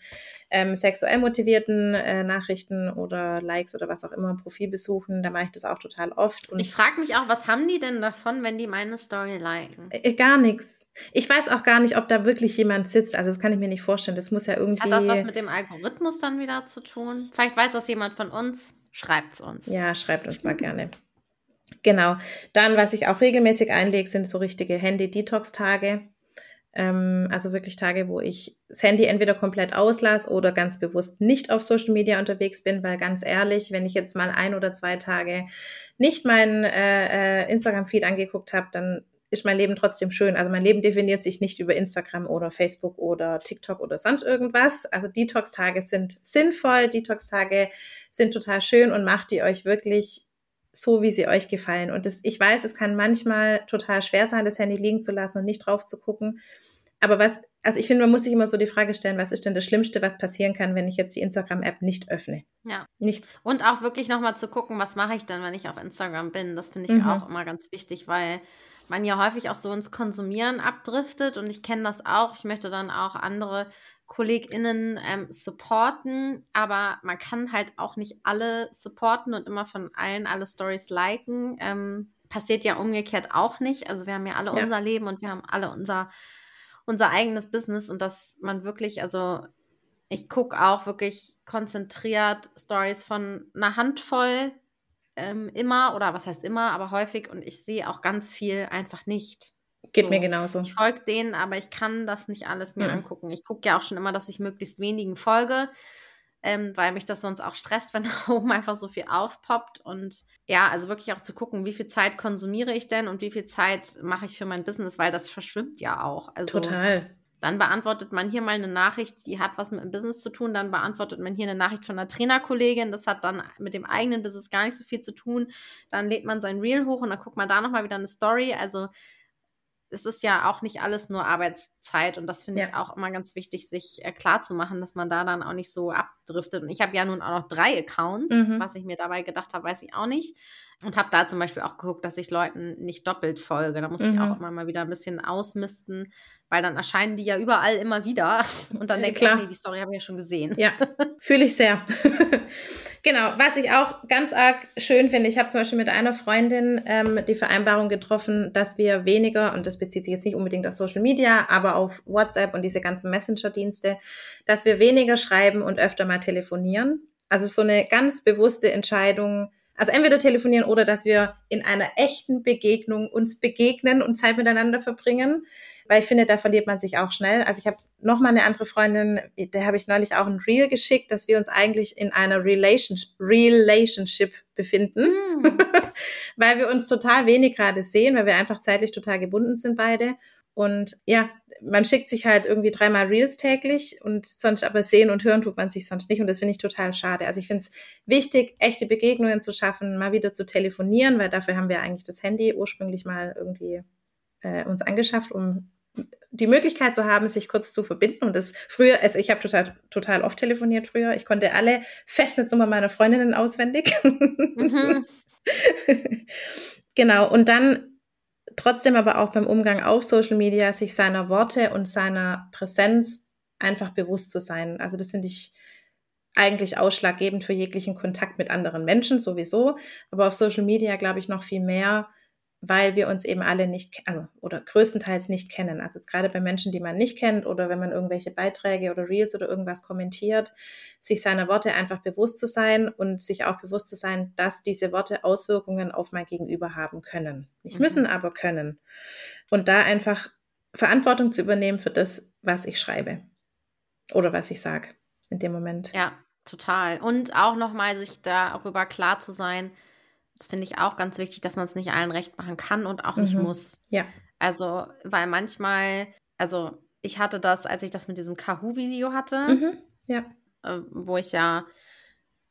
ähm, sexuell motivierten äh, Nachrichten oder Likes oder was auch immer, Profilbesuchen, da mache ich das auch total oft. Und ich frage mich auch, was haben die denn davon, wenn die meine Story liken? Äh, gar nichts. Ich weiß auch gar nicht, ob da wirklich jemand sitzt. Also das kann ich mir nicht vorstellen. Das muss ja irgendwie. Hat das was mit dem Algorithmus dann wieder zu tun? Vielleicht weiß das jemand von uns. Schreibt es uns. Ja, schreibt uns mal gerne. Genau. Dann, was ich auch regelmäßig einlege, sind so richtige Handy-Detox-Tage. Ähm, also wirklich Tage, wo ich das Handy entweder komplett auslasse oder ganz bewusst nicht auf Social Media unterwegs bin, weil ganz ehrlich, wenn ich jetzt mal ein oder zwei Tage nicht meinen äh, äh, Instagram-Feed angeguckt habe, dann ist mein Leben trotzdem schön. Also mein Leben definiert sich nicht über Instagram oder Facebook oder TikTok oder sonst irgendwas. Also Detox-Tage sind sinnvoll, Detox-Tage sind total schön und macht die euch wirklich so, wie sie euch gefallen. Und das, ich weiß, es kann manchmal total schwer sein, das Handy liegen zu lassen und nicht drauf zu gucken. Aber was, also ich finde, man muss sich immer so die Frage stellen, was ist denn das Schlimmste, was passieren kann, wenn ich jetzt die Instagram-App nicht öffne? Ja. Nichts. Und auch wirklich nochmal zu gucken, was mache ich denn, wenn ich auf Instagram bin? Das finde ich mhm. auch immer ganz wichtig, weil man ja häufig auch so ins Konsumieren abdriftet und ich kenne das auch. Ich möchte dann auch andere KollegInnen ähm, supporten, aber man kann halt auch nicht alle supporten und immer von allen alle Stories liken. Ähm, passiert ja umgekehrt auch nicht. Also wir haben ja alle ja. unser Leben und wir haben alle unser, unser eigenes Business und dass man wirklich, also ich gucke auch wirklich konzentriert Stories von einer Handvoll ähm, immer oder was heißt immer, aber häufig und ich sehe auch ganz viel einfach nicht. Geht so. mir genauso. Ich folge denen, aber ich kann das nicht alles mir mhm. angucken. Ich gucke ja auch schon immer, dass ich möglichst wenigen folge, ähm, weil mich das sonst auch stresst, wenn da oben einfach so viel aufpoppt. Und ja, also wirklich auch zu gucken, wie viel Zeit konsumiere ich denn und wie viel Zeit mache ich für mein Business, weil das verschwimmt ja auch. Also, Total. Dann beantwortet man hier mal eine Nachricht, die hat was mit dem Business zu tun. Dann beantwortet man hier eine Nachricht von einer Trainerkollegin. Das hat dann mit dem eigenen Business gar nicht so viel zu tun. Dann lädt man sein Reel hoch und dann guckt man da nochmal wieder eine Story. Also es ist ja auch nicht alles nur Arbeitszeit und das finde ja. ich auch immer ganz wichtig, sich äh, klar zu machen, dass man da dann auch nicht so abdriftet. Und ich habe ja nun auch noch drei Accounts, mhm. was ich mir dabei gedacht habe, weiß ich auch nicht. Und habe da zum Beispiel auch geguckt, dass ich Leuten nicht doppelt folge. Da muss mhm. ich auch immer mal wieder ein bisschen ausmisten, weil dann erscheinen die ja überall immer wieder. Und dann denke ich, nee, die Story habe ich ja schon gesehen. Ja, fühle ich sehr. Genau, was ich auch ganz arg schön finde, ich habe zum Beispiel mit einer Freundin ähm, die Vereinbarung getroffen, dass wir weniger, und das bezieht sich jetzt nicht unbedingt auf Social Media, aber auf WhatsApp und diese ganzen Messenger-Dienste, dass wir weniger schreiben und öfter mal telefonieren. Also so eine ganz bewusste Entscheidung, also entweder telefonieren oder dass wir in einer echten Begegnung uns begegnen und Zeit miteinander verbringen weil ich finde, da verliert man sich auch schnell. Also ich habe noch mal eine andere Freundin, der habe ich neulich auch ein Reel geschickt, dass wir uns eigentlich in einer Relationship, Relationship befinden, mm. weil wir uns total wenig gerade sehen, weil wir einfach zeitlich total gebunden sind beide. Und ja, man schickt sich halt irgendwie dreimal Reels täglich und sonst aber sehen und hören tut man sich sonst nicht. Und das finde ich total schade. Also ich finde es wichtig, echte Begegnungen zu schaffen, mal wieder zu telefonieren, weil dafür haben wir eigentlich das Handy ursprünglich mal irgendwie äh, uns angeschafft, um die Möglichkeit zu haben, sich kurz zu verbinden. Und das früher, also ich habe total, total oft telefoniert früher. Ich konnte alle Festnetznummern meiner Freundinnen auswendig. Mhm. genau. Und dann trotzdem aber auch beim Umgang auf Social Media sich seiner Worte und seiner Präsenz einfach bewusst zu sein. Also das finde ich eigentlich ausschlaggebend für jeglichen Kontakt mit anderen Menschen sowieso. Aber auf Social Media glaube ich noch viel mehr, weil wir uns eben alle nicht, also oder größtenteils nicht kennen. Also jetzt gerade bei Menschen, die man nicht kennt oder wenn man irgendwelche Beiträge oder Reels oder irgendwas kommentiert, sich seiner Worte einfach bewusst zu sein und sich auch bewusst zu sein, dass diese Worte Auswirkungen auf mein Gegenüber haben können. Nicht mhm. müssen, aber können. Und da einfach Verantwortung zu übernehmen für das, was ich schreibe oder was ich sage in dem Moment. Ja, total. Und auch nochmal sich darüber klar zu sein, das finde ich auch ganz wichtig, dass man es nicht allen recht machen kann und auch nicht mhm. muss. Ja. Also, weil manchmal, also ich hatte das, als ich das mit diesem Kahoo-Video hatte, mhm. ja. Äh, wo ich ja,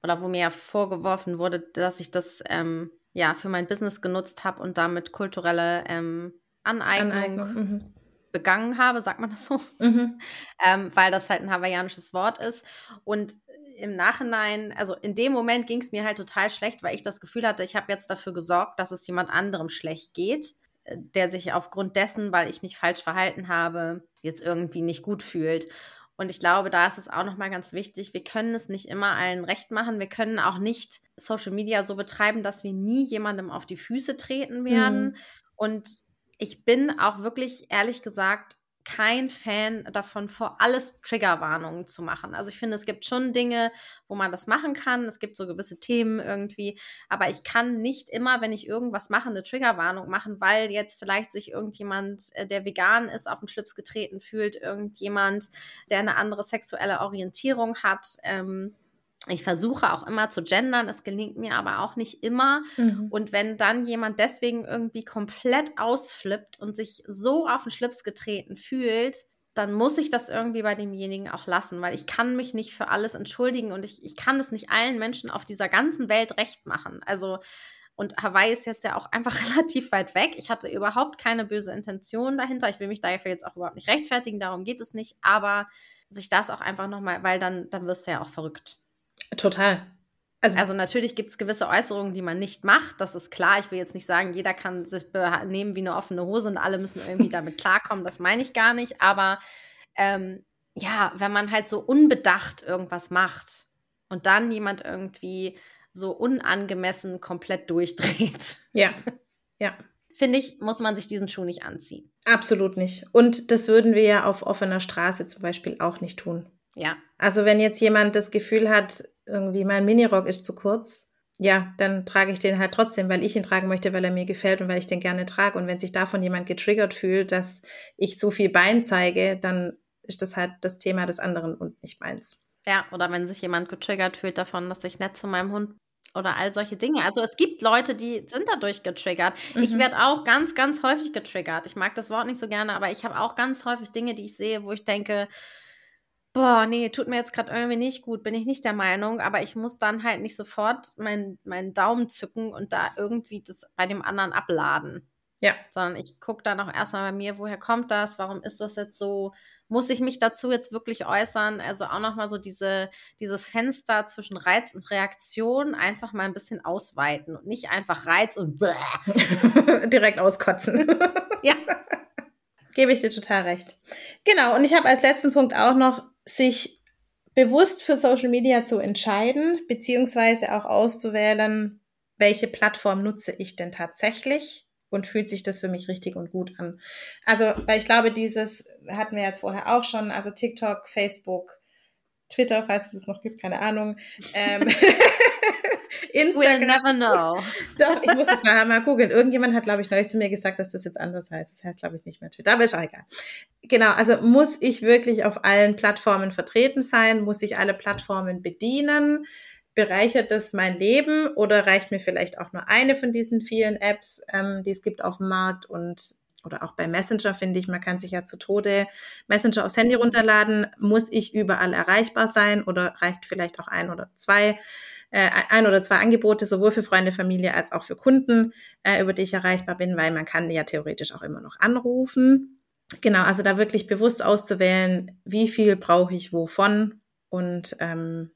oder wo mir ja vorgeworfen wurde, dass ich das ähm, ja für mein Business genutzt habe und damit kulturelle ähm, Aneignung, Aneignung. Mhm. begangen habe, sagt man das so? Mhm. ähm, weil das halt ein hawaiianisches Wort ist. Und im Nachhinein, also in dem Moment ging es mir halt total schlecht, weil ich das Gefühl hatte, ich habe jetzt dafür gesorgt, dass es jemand anderem schlecht geht, äh, der sich aufgrund dessen, weil ich mich falsch verhalten habe, jetzt irgendwie nicht gut fühlt. Und ich glaube, da ist es auch nochmal ganz wichtig, wir können es nicht immer allen recht machen. Wir können auch nicht Social Media so betreiben, dass wir nie jemandem auf die Füße treten werden. Mhm. Und ich bin auch wirklich, ehrlich gesagt, kein Fan davon, vor alles Triggerwarnungen zu machen. Also ich finde, es gibt schon Dinge, wo man das machen kann. Es gibt so gewisse Themen irgendwie. Aber ich kann nicht immer, wenn ich irgendwas mache, eine Triggerwarnung machen, weil jetzt vielleicht sich irgendjemand, äh, der vegan ist, auf den Schlips getreten fühlt, irgendjemand, der eine andere sexuelle Orientierung hat. Ähm, ich versuche auch immer zu gendern, es gelingt mir aber auch nicht immer. Mhm. Und wenn dann jemand deswegen irgendwie komplett ausflippt und sich so auf den Schlips getreten fühlt, dann muss ich das irgendwie bei demjenigen auch lassen, weil ich kann mich nicht für alles entschuldigen und ich, ich kann es nicht allen Menschen auf dieser ganzen Welt recht machen. Also, und Hawaii ist jetzt ja auch einfach relativ weit weg. Ich hatte überhaupt keine böse Intention dahinter. Ich will mich dafür jetzt auch überhaupt nicht rechtfertigen, darum geht es nicht. Aber sich das auch einfach nochmal, weil dann, dann wirst du ja auch verrückt. Total. Also, also natürlich gibt es gewisse Äußerungen, die man nicht macht. Das ist klar. Ich will jetzt nicht sagen, jeder kann sich benehmen wie eine offene Hose und alle müssen irgendwie damit klarkommen. Das meine ich gar nicht. Aber ähm, ja, wenn man halt so unbedacht irgendwas macht und dann jemand irgendwie so unangemessen komplett durchdreht. Ja, ja. Finde ich, muss man sich diesen Schuh nicht anziehen. Absolut nicht. Und das würden wir ja auf offener Straße zum Beispiel auch nicht tun. Ja. Also wenn jetzt jemand das Gefühl hat, irgendwie mein Minirock ist zu kurz, ja, dann trage ich den halt trotzdem, weil ich ihn tragen möchte, weil er mir gefällt und weil ich den gerne trage. Und wenn sich davon jemand getriggert fühlt, dass ich so viel Bein zeige, dann ist das halt das Thema des anderen und nicht meins. Ja, oder wenn sich jemand getriggert fühlt davon, dass ich nett zu meinem Hund oder all solche Dinge. Also es gibt Leute, die sind dadurch getriggert. Mhm. Ich werde auch ganz, ganz häufig getriggert. Ich mag das Wort nicht so gerne, aber ich habe auch ganz häufig Dinge, die ich sehe, wo ich denke, boah, nee, tut mir jetzt gerade irgendwie nicht gut, bin ich nicht der Meinung, aber ich muss dann halt nicht sofort meinen mein Daumen zücken und da irgendwie das bei dem anderen abladen. Ja. Sondern ich gucke dann auch erstmal bei mir, woher kommt das, warum ist das jetzt so, muss ich mich dazu jetzt wirklich äußern? Also auch nochmal so diese, dieses Fenster zwischen Reiz und Reaktion einfach mal ein bisschen ausweiten und nicht einfach Reiz und direkt auskotzen. ja. Gebe ich dir total recht. Genau, und ich habe als letzten Punkt auch noch sich bewusst für Social Media zu entscheiden, beziehungsweise auch auszuwählen, welche Plattform nutze ich denn tatsächlich und fühlt sich das für mich richtig und gut an. Also, weil ich glaube, dieses hatten wir jetzt vorher auch schon, also TikTok, Facebook, Twitter, falls es es noch gibt, keine Ahnung. Ähm, Instagram. We'll never know. Doch, ich muss es nachher mal googeln. Irgendjemand hat, glaube ich, neulich zu mir gesagt, dass das jetzt anders heißt. Das heißt, glaube ich, nicht mehr Twitter, aber ist auch egal. Genau, also muss ich wirklich auf allen Plattformen vertreten sein? Muss ich alle Plattformen bedienen? Bereichert das mein Leben oder reicht mir vielleicht auch nur eine von diesen vielen Apps, ähm, die es gibt auf dem Markt und oder auch bei Messenger finde ich, man kann sich ja zu Tode Messenger aufs Handy runterladen. Muss ich überall erreichbar sein oder reicht vielleicht auch ein oder zwei? Äh, ein oder zwei Angebote, sowohl für Freunde, Familie als auch für Kunden, äh, über die ich erreichbar bin, weil man kann ja theoretisch auch immer noch anrufen. Genau, also da wirklich bewusst auszuwählen, wie viel brauche ich wovon und ähm,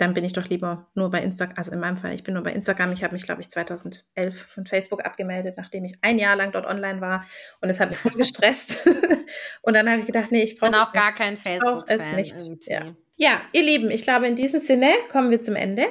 dann bin ich doch lieber nur bei Instagram, also in meinem Fall, ich bin nur bei Instagram. Ich habe mich, glaube ich, 2011 von Facebook abgemeldet, nachdem ich ein Jahr lang dort online war und es hat mich voll gestresst. und dann habe ich gedacht, nee, ich brauche auch gar kein Facebook. es nicht. Ja. Ja, ihr Lieben, ich glaube, in diesem Sinne kommen wir zum Ende.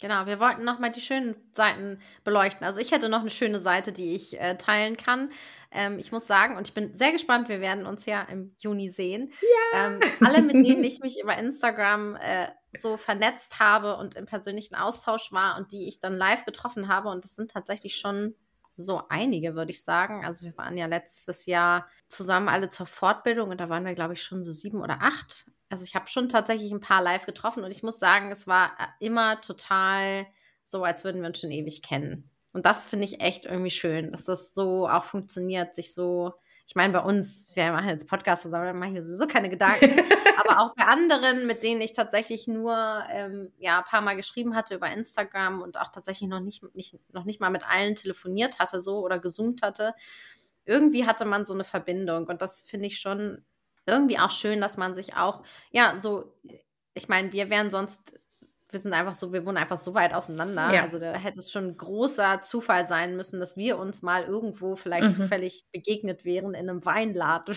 Genau, wir wollten nochmal die schönen Seiten beleuchten. Also ich hätte noch eine schöne Seite, die ich äh, teilen kann. Ähm, ich muss sagen, und ich bin sehr gespannt, wir werden uns ja im Juni sehen. Ja. Ähm, alle, mit denen ich mich über Instagram äh, so vernetzt habe und im persönlichen Austausch war und die ich dann live getroffen habe, und das sind tatsächlich schon so einige, würde ich sagen. Also wir waren ja letztes Jahr zusammen alle zur Fortbildung und da waren wir, glaube ich, schon so sieben oder acht also ich habe schon tatsächlich ein paar live getroffen und ich muss sagen, es war äh, immer total so, als würden wir uns schon ewig kennen. Und das finde ich echt irgendwie schön, dass das so auch funktioniert, sich so, ich meine, bei uns, wir machen jetzt Podcasts zusammen, da mache ich mir sowieso keine Gedanken, aber auch bei anderen, mit denen ich tatsächlich nur ähm, ja, ein paar Mal geschrieben hatte über Instagram und auch tatsächlich noch nicht, nicht, noch nicht mal mit allen telefoniert hatte so oder gesoomt hatte, irgendwie hatte man so eine Verbindung und das finde ich schon irgendwie auch schön, dass man sich auch, ja, so ich meine, wir wären sonst wir sind einfach so, wir wohnen einfach so weit auseinander. Ja. Also da hätte es schon ein großer Zufall sein müssen, dass wir uns mal irgendwo vielleicht mhm. zufällig begegnet wären in einem Weinladen.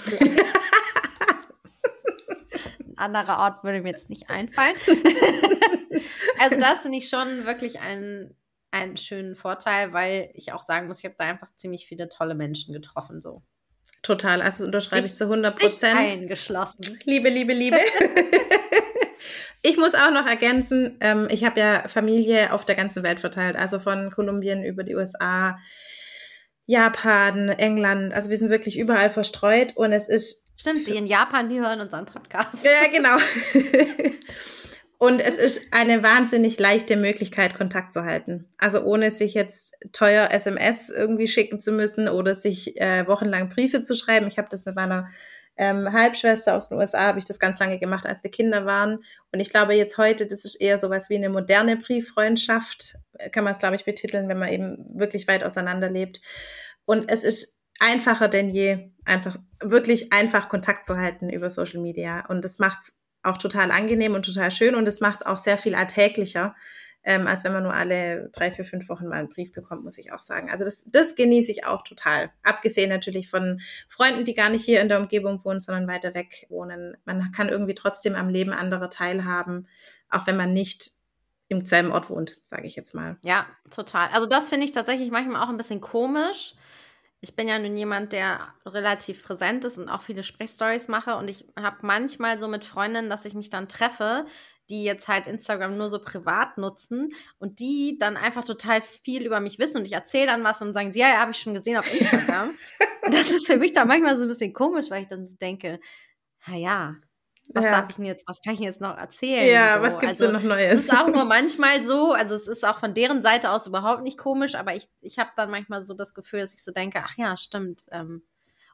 ein anderer Ort würde mir jetzt nicht einfallen. also das finde ich schon wirklich einen, einen schönen Vorteil, weil ich auch sagen muss, ich habe da einfach ziemlich viele tolle Menschen getroffen. So. Total, also unterschreibe ich, ich zu 100 Prozent. Eingeschlossen. Liebe, Liebe, Liebe. Ich muss auch noch ergänzen, ähm, ich habe ja Familie auf der ganzen Welt verteilt, also von Kolumbien über die USA, Japan, England, also wir sind wirklich überall verstreut und es ist. Stimmt, die in Japan, die hören unseren Podcast. Ja, genau. und es ist eine wahnsinnig leichte Möglichkeit, Kontakt zu halten. Also ohne sich jetzt teuer SMS irgendwie schicken zu müssen oder sich äh, wochenlang Briefe zu schreiben. Ich habe das mit meiner ähm, Halbschwester aus den USA habe ich das ganz lange gemacht, als wir Kinder waren. Und ich glaube jetzt heute, das ist eher sowas wie eine moderne Brieffreundschaft, kann man es, glaube ich, betiteln, wenn man eben wirklich weit auseinander lebt. Und es ist einfacher denn je, einfach wirklich einfach Kontakt zu halten über Social Media. Und das macht es auch total angenehm und total schön und es macht es auch sehr viel alltäglicher ähm, als wenn man nur alle drei, vier, fünf Wochen mal einen Brief bekommt, muss ich auch sagen. Also das, das genieße ich auch total. Abgesehen natürlich von Freunden, die gar nicht hier in der Umgebung wohnen, sondern weiter weg wohnen. Man kann irgendwie trotzdem am Leben anderer teilhaben, auch wenn man nicht im selben Ort wohnt, sage ich jetzt mal. Ja, total. Also das finde ich tatsächlich manchmal auch ein bisschen komisch. Ich bin ja nun jemand, der relativ präsent ist und auch viele Sprechstories mache. Und ich habe manchmal so mit Freundinnen, dass ich mich dann treffe, die jetzt halt Instagram nur so privat nutzen und die dann einfach total viel über mich wissen und ich erzähle dann was und sagen sie, ja, ja, habe ich schon gesehen auf Instagram. und das ist für mich dann manchmal so ein bisschen komisch, weil ich dann so denke, na ja, was ja. darf ich denn jetzt, was kann ich jetzt noch erzählen? Ja, so. was gibt's also, denn noch Neues? Es ist auch nur manchmal so, also es ist auch von deren Seite aus überhaupt nicht komisch, aber ich, ich habe dann manchmal so das Gefühl, dass ich so denke, ach ja, stimmt, ähm,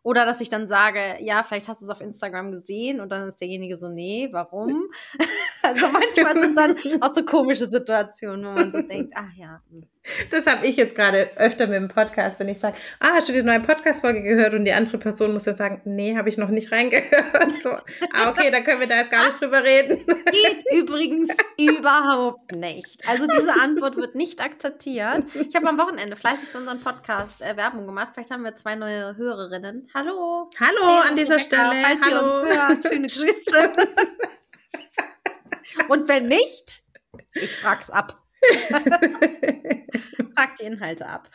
oder dass ich dann sage, ja, vielleicht hast du es auf Instagram gesehen und dann ist derjenige so, nee, warum? also manchmal sind dann auch so komische Situationen, wo man so denkt, ach ja. Hm. Das habe ich jetzt gerade öfter mit dem Podcast, wenn ich sage, ah, hast du die neue Podcast-Folge gehört? Und die andere Person muss ja sagen, nee, habe ich noch nicht reingehört. So, ah, okay, dann können wir da jetzt gar nicht drüber reden. Geht übrigens überhaupt nicht. Also diese Antwort wird nicht akzeptiert. Ich habe am Wochenende fleißig für unseren Podcast äh, Werbung gemacht. Vielleicht haben wir zwei neue Hörerinnen. Hallo. Hallo an dieser Stelle. Falls Hallo. ihr uns hört, schöne Grüße. Und wenn nicht, ich frag's ab. Frag die Inhalte ab.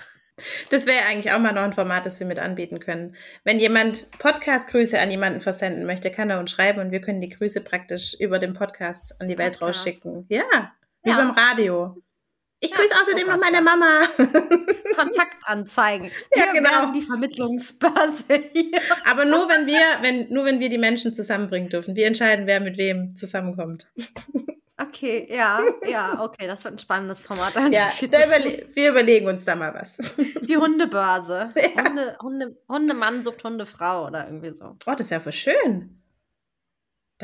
Das wäre eigentlich auch mal noch ein Format, das wir mit anbieten können. Wenn jemand Podcast-Grüße an jemanden versenden möchte, kann er uns schreiben und wir können die Grüße praktisch über den Podcast an die Welt Podcast. rausschicken. Ja, wie ja. beim Radio. Ich ja, grüße außerdem noch meine Mama. Kontaktanzeigen. Ja, wir genau. die Vermittlungsbörse hier. Aber nur wenn wir, wenn, nur wenn wir die Menschen zusammenbringen dürfen. Wir entscheiden, wer mit wem zusammenkommt. Okay, ja, ja, okay, das wird ein spannendes Format. Ja, überle wir überlegen uns da mal was. Die Hundebörse. Ja. Hunde, Hunde, Hundemann sucht Hundefrau oder irgendwie so. Oh, das wäre voll schön.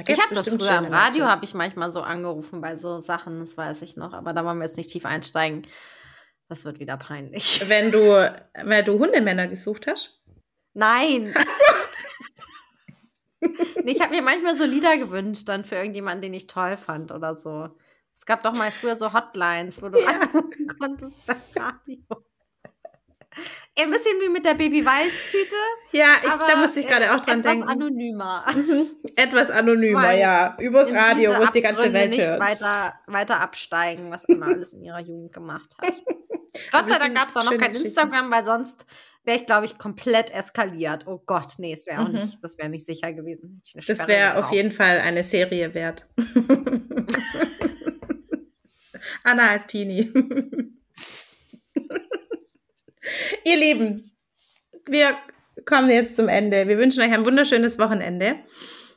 ich habe das früher im Radio, habe ich manchmal so angerufen bei so Sachen, das weiß ich noch, aber da wollen wir jetzt nicht tief einsteigen. Das wird wieder peinlich. Wenn du, wenn du Hundemänner gesucht hast? Nein. nee, ich habe mir manchmal so Lieder gewünscht, dann für irgendjemanden, den ich toll fand oder so. Es gab doch mal früher so Hotlines, wo du ja. anrufen konntest beim Radio. Ein bisschen wie mit der Baby-Walz-Tüte. Ja, ich, da muss ich gerade auch dran etwas denken. Anonymer. etwas anonymer, Weil ja. Übers Radio, wo es die ganze Welt nicht hört. Weiter, weiter absteigen, was Anna alles in ihrer Jugend gemacht hat. Gott sei Dank gab es auch noch kein Instagram, weil sonst wäre ich, glaube ich, komplett eskaliert. Oh Gott, nee, es wäre auch mhm. nicht, das wäre nicht sicher gewesen. Das wäre auf jeden Fall eine Serie wert. Anna als Teenie. Ihr Lieben, wir kommen jetzt zum Ende. Wir wünschen euch ein wunderschönes Wochenende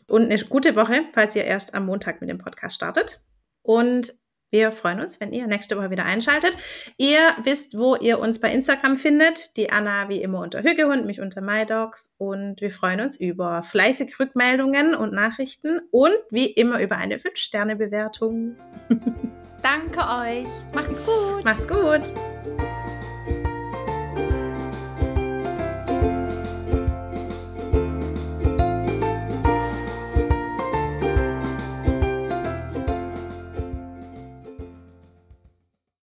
und eine gute Woche, falls ihr erst am Montag mit dem Podcast startet. Und wir freuen uns, wenn ihr nächste Woche wieder einschaltet. Ihr wisst, wo ihr uns bei Instagram findet. Die Anna wie immer unter Hügehund, mich unter MyDogs. Und wir freuen uns über fleißige Rückmeldungen und Nachrichten und wie immer über eine 5-Sterne-Bewertung. Danke euch. Macht's gut. Macht's gut.